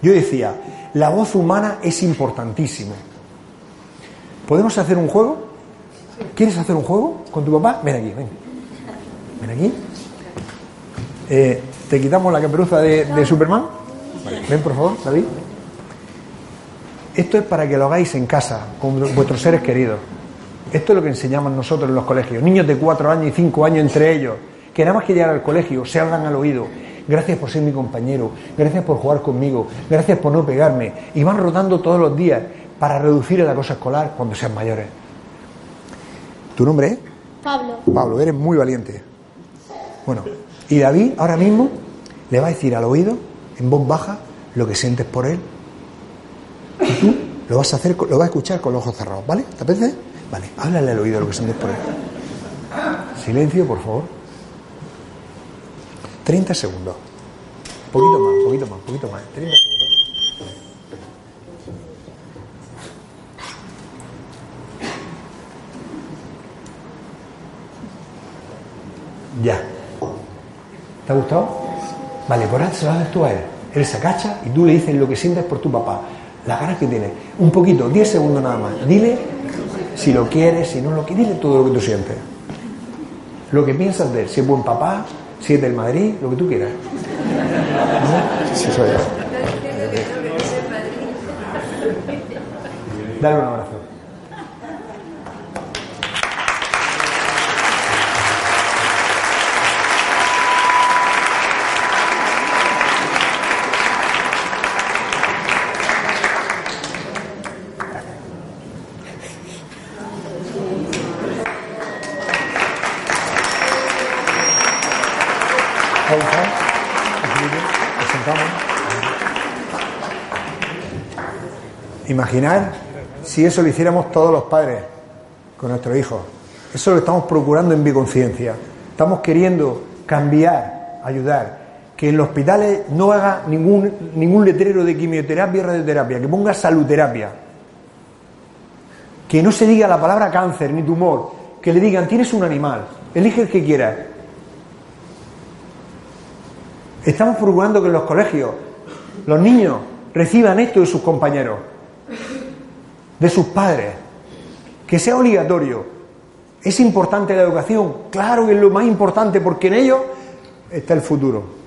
yo decía, la voz humana es importantísima. ¿Podemos hacer un juego? ¿Quieres hacer un juego con tu papá? Ven aquí, ven. Ven aquí. Eh, ¿Te quitamos la caperuza de, Superman? Ven, por favor, David. Esto es para que lo hagáis en casa, con vuestros seres queridos. Esto es lo que enseñamos nosotros en los colegios. Niños de cuatro años y cinco años entre ellos, que nada más que llegar al colegio se hablan al oído. Gracias por ser mi compañero, gracias por jugar conmigo, gracias por no pegarme. Y van rotando todos los días para reducir el acoso escolar cuando sean mayores. ¿Tu nombre es? Pablo. Pablo, eres muy valiente. Bueno, y David ahora mismo le va a decir al oído, en voz baja, lo que sientes por él. Y tú lo vas a hacer, lo vas a escuchar con los ojos cerrados, ¿vale? ¿Te apetece? Vale, háblale al oído lo que sientes por él. Silencio, por favor. 30 segundos. Poquito más, poquito más, poquito más. 30 segundos. Ya. ¿Te ha gustado? Vale, por ahora se lo haces tú a él. Él se agacha y tú le dices lo que sientes por tu papá. Las ganas que tiene. Un poquito, 10 segundos nada más. Dile si lo quieres, si no lo quieres. Dile todo lo que tú sientes. Lo que piensas de él. Si es buen papá, si es del Madrid, lo que tú quieras. ¿No? Sí, soy yo. Dale un abrazo. Imaginar si eso lo hiciéramos todos los padres con nuestros hijos. Eso lo estamos procurando en Biconciencia. Estamos queriendo cambiar, ayudar. Que en los hospitales no haga ningún, ningún letrero de quimioterapia y radioterapia, que ponga saluterapia. Que no se diga la palabra cáncer ni tumor, que le digan tienes un animal, elige el que quieras. Estamos procurando que en los colegios los niños reciban esto de sus compañeros, de sus padres, que sea obligatorio. ¿Es importante la educación? Claro que es lo más importante porque en ello está el futuro.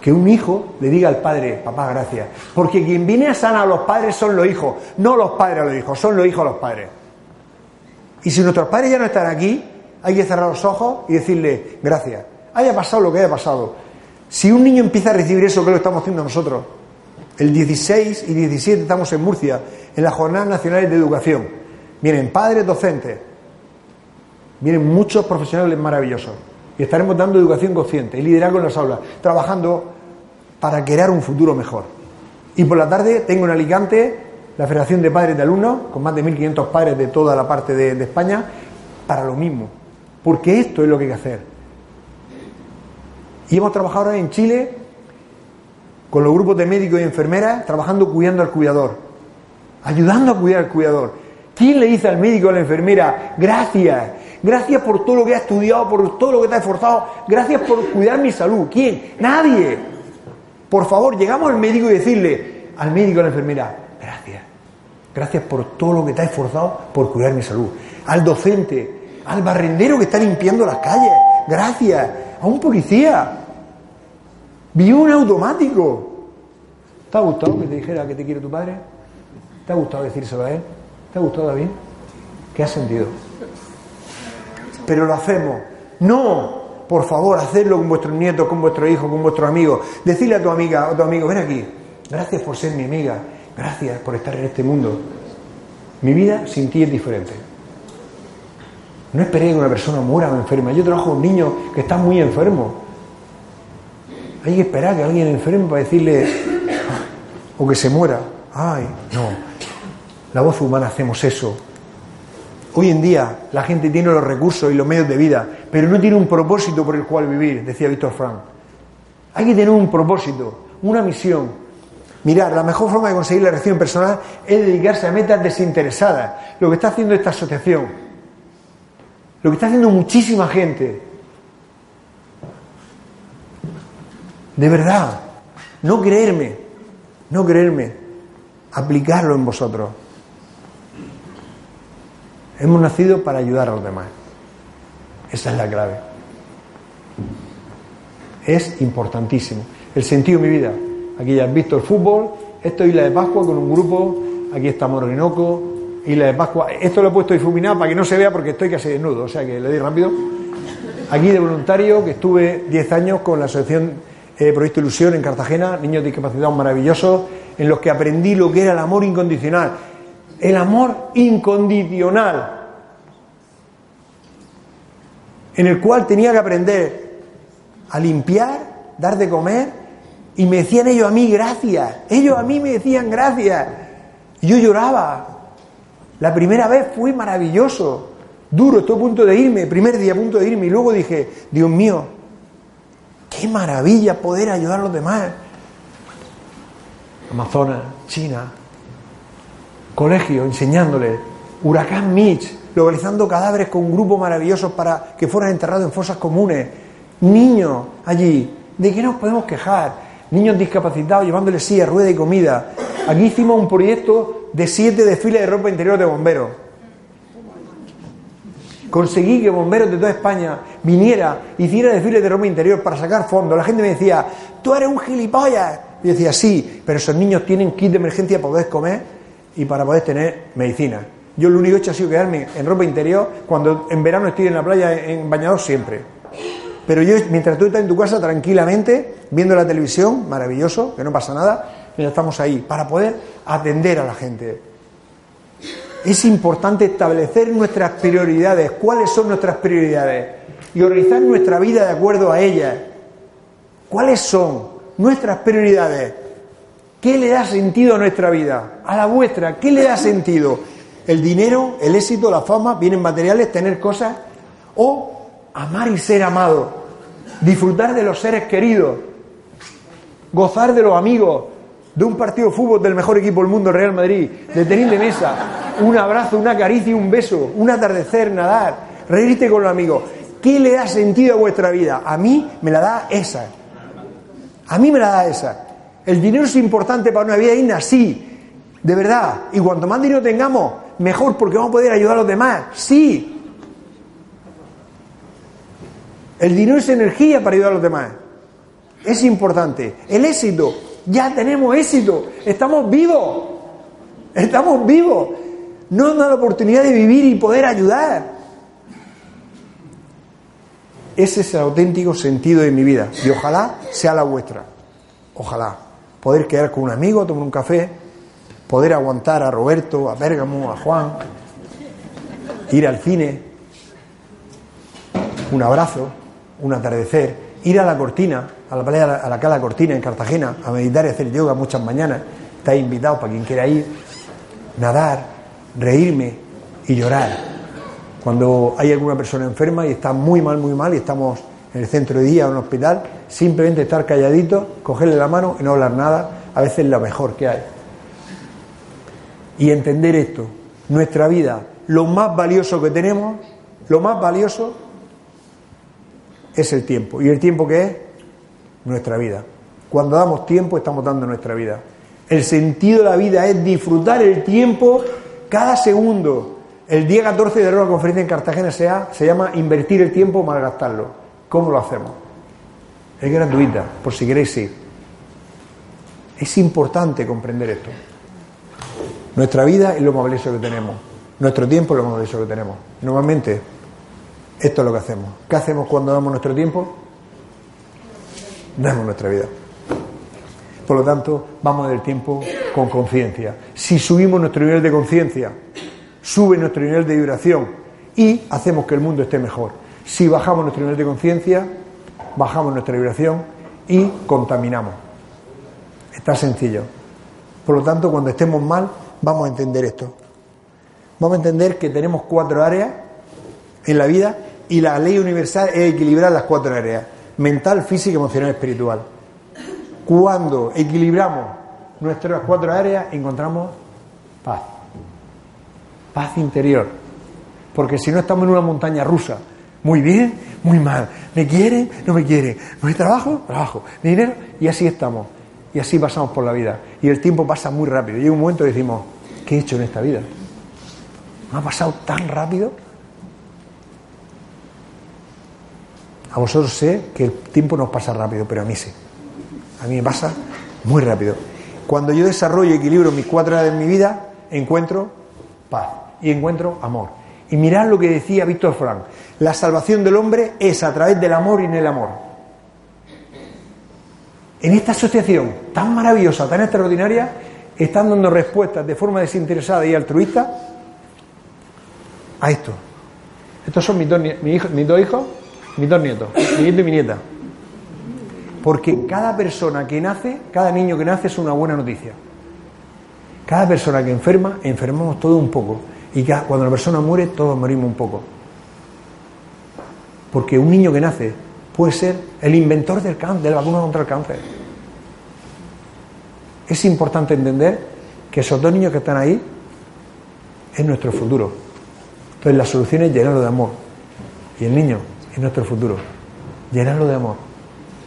Que un hijo le diga al padre, papá, gracias. Porque quien viene a sanar a los padres son los hijos, no los padres a los hijos, son los hijos a los padres. Y si nuestros padres ya no están aquí, hay que cerrar los ojos y decirle gracias. Haya pasado lo que haya pasado. Si un niño empieza a recibir eso, que lo estamos haciendo nosotros, el 16 y 17 estamos en Murcia, en las Jornadas Nacionales de Educación. Vienen padres, docentes, vienen muchos profesionales maravillosos. Y estaremos dando educación consciente y liderazgo en las aulas, trabajando para crear un futuro mejor. Y por la tarde tengo en Alicante la Federación de Padres de Alumnos, con más de 1.500 padres de toda la parte de, de España, para lo mismo. Porque esto es lo que hay que hacer. Y hemos trabajado ahora en Chile con los grupos de médicos y enfermeras, trabajando cuidando al cuidador, ayudando a cuidar al cuidador. ¿Quién le dice al médico o a la enfermera, gracias, gracias por todo lo que ha estudiado, por todo lo que te ha esforzado, gracias por cuidar mi salud? ¿Quién? Nadie. Por favor, llegamos al médico y decirle al médico o a la enfermera, gracias, gracias por todo lo que te ha esforzado por cuidar mi salud. Al docente, al barrendero que está limpiando las calles, gracias, a un policía. Vio un automático. ¿Te ha gustado que te dijera que te quiere tu padre? ¿Te ha gustado decírselo a él? ¿Te ha gustado, David? ¿Qué has sentido? Pero lo hacemos. No, por favor, hacedlo con vuestros nietos, con vuestros hijos, con vuestros amigos. Decirle a tu amiga o tu amigo, ven aquí. Gracias por ser mi amiga. Gracias por estar en este mundo. Mi vida sin ti es diferente. No esperé que una persona muera o enferma. Yo trabajo con niños que están muy enfermos. Hay que esperar que alguien enferme para decirle o que se muera. Ay, no. La voz humana hacemos eso. Hoy en día la gente tiene los recursos y los medios de vida, pero no tiene un propósito por el cual vivir, decía Víctor Frank. Hay que tener un propósito, una misión. Mirar, la mejor forma de conseguir la reacción personal es dedicarse a metas desinteresadas. Lo que está haciendo esta asociación, lo que está haciendo muchísima gente. De verdad, no creerme, no creerme, aplicarlo en vosotros. Hemos nacido para ayudar a los demás. Esa es la clave. Es importantísimo. El sentido de mi vida. Aquí ya has visto el fútbol. Esto es Isla de Pascua con un grupo. Aquí está Morinoco. Isla de Pascua. Esto lo he puesto difuminado para que no se vea porque estoy casi desnudo. O sea que le doy rápido. Aquí de voluntario, que estuve 10 años con la Asociación Proyecto Ilusión en Cartagena, niños discapacitados maravillosos, en los que aprendí lo que era el amor incondicional. El amor incondicional, en el cual tenía que aprender a limpiar, dar de comer, y me decían ellos a mí gracias, ellos a mí me decían gracias, y yo lloraba. La primera vez fue maravilloso, duro, estoy a punto de irme, primer día a punto de irme, y luego dije, Dios mío, qué maravilla poder ayudar a los demás. Amazonas, China, colegio enseñándole, huracán Mitch, localizando cadáveres con grupos maravillosos para que fueran enterrados en fosas comunes, niños allí, ¿de qué nos podemos quejar? Niños discapacitados llevándoles silla, rueda y comida. Aquí hicimos un proyecto de siete desfiles de ropa interior de bomberos. Conseguí que bomberos de toda España viniera, hiciera desfiles de ropa interior para sacar fondos. La gente me decía, tú eres un gilipollas. Yo decía, sí, pero esos niños tienen kit de emergencia para poder comer y para poder tener medicina. Yo lo único que he hecho ha sido quedarme en ropa interior cuando en verano estoy en la playa en bañador siempre. Pero yo, mientras tú estás en tu casa tranquilamente, viendo la televisión, maravilloso, que no pasa nada, estamos ahí, para poder atender a la gente. Es importante establecer nuestras prioridades, cuáles son nuestras prioridades, y organizar nuestra vida de acuerdo a ellas. ¿Cuáles son nuestras prioridades? ¿Qué le da sentido a nuestra vida? A la vuestra, ¿qué le da sentido? ¿El dinero, el éxito, la fama, vienen materiales, tener cosas? ¿O amar y ser amado? Disfrutar de los seres queridos, gozar de los amigos, de un partido de fútbol del mejor equipo del mundo, el Real Madrid, de tener de mesa, un abrazo, una caricia, un beso, un atardecer, nadar, reírte con los amigos. ¿Qué le da sentido a vuestra vida? A mí me la da esa. A mí me la da esa. El dinero es importante para una vida digna, sí, de verdad. Y cuanto más dinero tengamos, mejor porque vamos a poder ayudar a los demás, sí. El dinero es energía para ayudar a los demás. Es importante. El éxito, ya tenemos éxito, estamos vivos, estamos vivos. No nos da la oportunidad de vivir y poder ayudar. Ese es el auténtico sentido de mi vida y ojalá sea la vuestra. Ojalá poder quedar con un amigo, tomar un café, poder aguantar a Roberto, a Bérgamo, a Juan, ir al cine, un abrazo, un atardecer, ir a la cortina, a la playa, a la cala cortina en Cartagena, a meditar y hacer yoga muchas mañanas, estáis invitados para quien quiera ir, nadar, reírme y llorar. Cuando hay alguna persona enferma y está muy mal, muy mal y estamos en el centro de día o en un hospital, simplemente estar calladito, cogerle la mano y no hablar nada, a veces es lo mejor que hay. Y entender esto, nuestra vida, lo más valioso que tenemos, lo más valioso es el tiempo. ¿Y el tiempo qué es? Nuestra vida. Cuando damos tiempo estamos dando nuestra vida. El sentido de la vida es disfrutar el tiempo cada segundo. El día 14 de la conferencia en Cartagena se llama Invertir el tiempo o malgastarlo. ¿Cómo lo hacemos? Es gratuita, por si queréis ir. Es importante comprender esto. Nuestra vida es lo más valioso que tenemos. Nuestro tiempo es lo más valioso que tenemos. Normalmente, esto es lo que hacemos. ¿Qué hacemos cuando damos nuestro tiempo? Damos nuestra vida. Por lo tanto, vamos del tiempo con conciencia. Si subimos nuestro nivel de conciencia, sube nuestro nivel de vibración y hacemos que el mundo esté mejor. Si bajamos nuestro nivel de conciencia, bajamos nuestra vibración y contaminamos. Está sencillo. Por lo tanto, cuando estemos mal, vamos a entender esto. Vamos a entender que tenemos cuatro áreas en la vida y la ley universal es equilibrar las cuatro áreas, mental, física, emocional, espiritual. Cuando equilibramos nuestras cuatro áreas, encontramos paz. Paz interior. Porque si no estamos en una montaña rusa, muy bien, muy mal, me quieren, no me quieren, no hay trabajo, trabajo, dinero, y así estamos. Y así pasamos por la vida. Y el tiempo pasa muy rápido. Llega un momento y decimos, ¿qué he hecho en esta vida? ¿Me ha pasado tan rápido? A vosotros sé que el tiempo nos pasa rápido, pero a mí sí. A mí me pasa muy rápido. Cuando yo desarrollo y equilibro mis cuatro áreas de mi vida, encuentro paz y encuentro amor. Y mirad lo que decía Víctor Frank. La salvación del hombre es a través del amor y en el amor. En esta asociación tan maravillosa, tan extraordinaria, están dando respuestas de forma desinteresada y altruista a esto. Estos son mis dos hijos, mis dos nietos, mi nieto y mi nieta. Porque cada persona que nace, cada niño que nace es una buena noticia. Cada persona que enferma, enfermamos todo un poco. Y cuando la persona muere, todos morimos un poco. Porque un niño que nace puede ser el inventor del cáncer, de la vacuna contra el cáncer. Es importante entender que esos dos niños que están ahí es nuestro futuro. Entonces la solución es llenarlo de amor. Y el niño es nuestro futuro. Llenarlo de amor.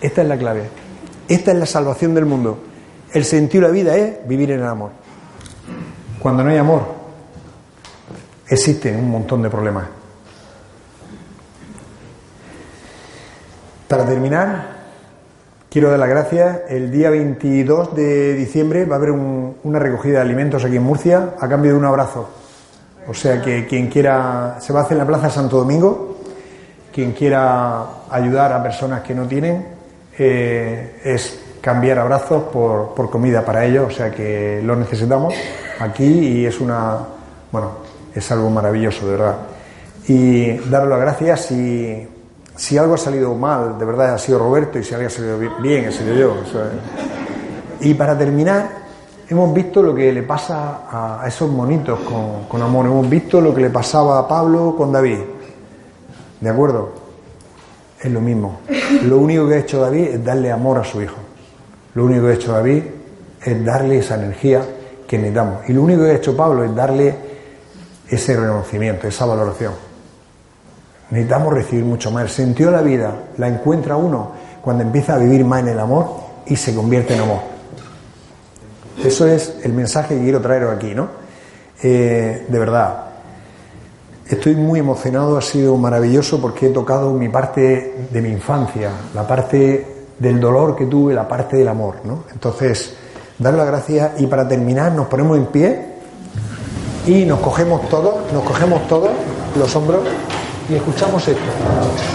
Esta es la clave. Esta es la salvación del mundo. El sentido de la vida es vivir en el amor. Cuando no hay amor, existen un montón de problemas. Para terminar, quiero dar las gracias. El día 22 de diciembre va a haber una recogida de alimentos aquí en Murcia a cambio de un abrazo. O sea que quien quiera, se va a hacer en la Plaza Santo Domingo, quien quiera ayudar a personas que no tienen, eh, es cambiar abrazos por, por, comida para ellos, o sea que lo necesitamos aquí y es una, bueno, es algo maravilloso, de verdad. Y daros las gracias si, si algo ha salido mal, de verdad ha sido Roberto y si algo ha salido bien, he sido yo. y para terminar, hemos visto lo que le pasa a esos monitos con, con amor, hemos visto lo que le pasaba a Pablo con David. ¿De acuerdo? Es lo mismo. Lo único que ha hecho David es darle amor a su hijo. Lo único que ha hecho David es darle esa energía que necesitamos. Y lo único que ha hecho Pablo es darle ese reconocimiento, esa valoración. Necesitamos recibir mucho más. El sentido de la vida la encuentra uno cuando empieza a vivir más en el amor y se convierte en amor. Eso es el mensaje que quiero traeros aquí, ¿no? Eh, de verdad, estoy muy emocionado, ha sido maravilloso porque he tocado mi parte de mi infancia, la parte del dolor que tuve, la parte del amor, ¿no? Entonces, dar las gracias y para terminar nos ponemos en pie y nos cogemos todos, nos cogemos todos los hombros y escuchamos esto.